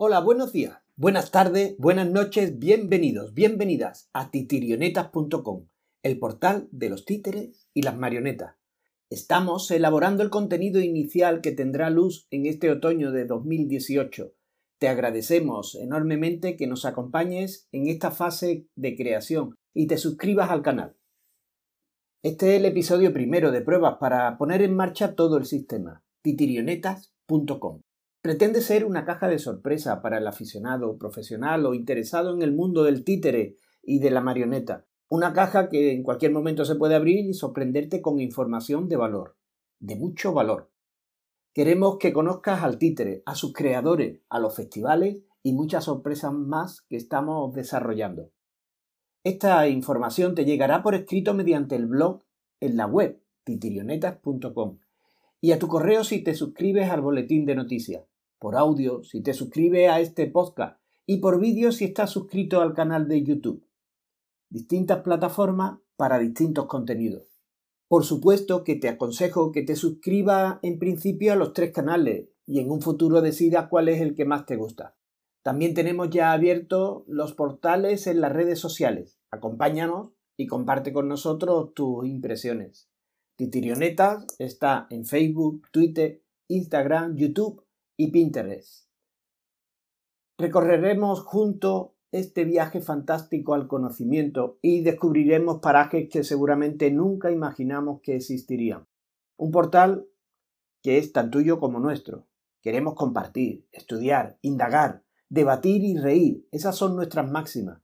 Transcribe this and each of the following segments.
Hola, buenos días, buenas tardes, buenas noches, bienvenidos, bienvenidas a titirionetas.com, el portal de los títeres y las marionetas. Estamos elaborando el contenido inicial que tendrá luz en este otoño de 2018. Te agradecemos enormemente que nos acompañes en esta fase de creación y te suscribas al canal. Este es el episodio primero de pruebas para poner en marcha todo el sistema, titirionetas.com. Pretende ser una caja de sorpresa para el aficionado, profesional o interesado en el mundo del títere y de la marioneta. Una caja que en cualquier momento se puede abrir y sorprenderte con información de valor, de mucho valor. Queremos que conozcas al títere, a sus creadores, a los festivales y muchas sorpresas más que estamos desarrollando. Esta información te llegará por escrito mediante el blog en la web titirionetas.com y a tu correo si te suscribes al boletín de noticias, por audio si te suscribes a este podcast y por vídeo si estás suscrito al canal de YouTube. Distintas plataformas para distintos contenidos. Por supuesto que te aconsejo que te suscribas en principio a los tres canales y en un futuro decidas cuál es el que más te gusta. También tenemos ya abiertos los portales en las redes sociales. Acompáñanos y comparte con nosotros tus impresiones. Titirionetas está en Facebook, Twitter, Instagram, YouTube y Pinterest. Recorreremos juntos este viaje fantástico al conocimiento y descubriremos parajes que seguramente nunca imaginamos que existirían. Un portal que es tan tuyo como nuestro. Queremos compartir, estudiar, indagar, debatir y reír. Esas son nuestras máximas.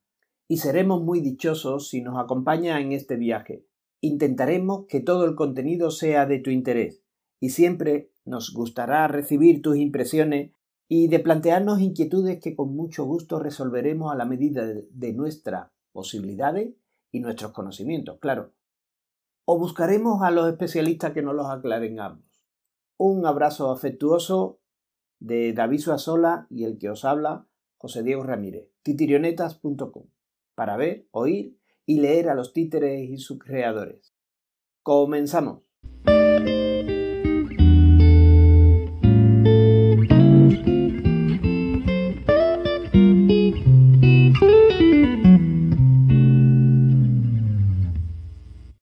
Y seremos muy dichosos si nos acompaña en este viaje. Intentaremos que todo el contenido sea de tu interés y siempre nos gustará recibir tus impresiones y de plantearnos inquietudes que con mucho gusto resolveremos a la medida de nuestras posibilidades y nuestros conocimientos, claro. O buscaremos a los especialistas que nos los aclaren ambos. Un abrazo afectuoso de David Suazola y el que os habla, José Diego Ramírez, titirionetas.com, para ver, oír y leer a los títeres y sus creadores. Comenzamos.